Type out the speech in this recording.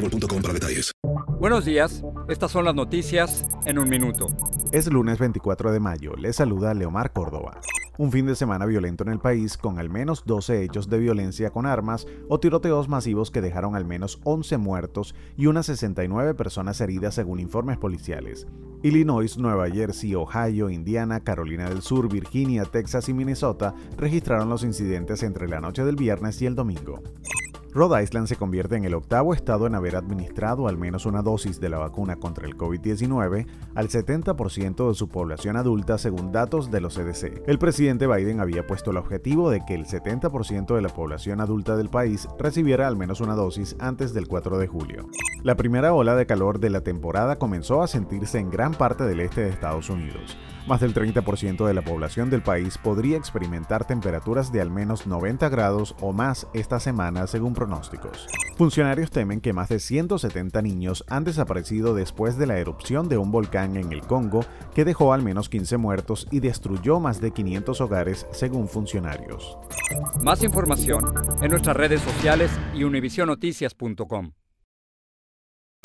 para detalles. Buenos días, estas son las noticias en un minuto. Es lunes 24 de mayo, le saluda Leomar Córdoba. Un fin de semana violento en el país con al menos 12 hechos de violencia con armas o tiroteos masivos que dejaron al menos 11 muertos y unas 69 personas heridas según informes policiales. Illinois, Nueva Jersey, Ohio, Indiana, Carolina del Sur, Virginia, Texas y Minnesota registraron los incidentes entre la noche del viernes y el domingo. Rhode Island se convierte en el octavo estado en haber administrado al menos una dosis de la vacuna contra el COVID-19 al 70% de su población adulta según datos de los CDC. El presidente Biden había puesto el objetivo de que el 70% de la población adulta del país recibiera al menos una dosis antes del 4 de julio. La primera ola de calor de la temporada comenzó a sentirse en gran parte del este de Estados Unidos. Más del 30% de la población del país podría experimentar temperaturas de al menos 90 grados o más esta semana según pronósticos. Funcionarios temen que más de 170 niños han desaparecido después de la erupción de un volcán en el Congo que dejó al menos 15 muertos y destruyó más de 500 hogares según funcionarios. Más información en nuestras redes sociales y univisionoticias.com.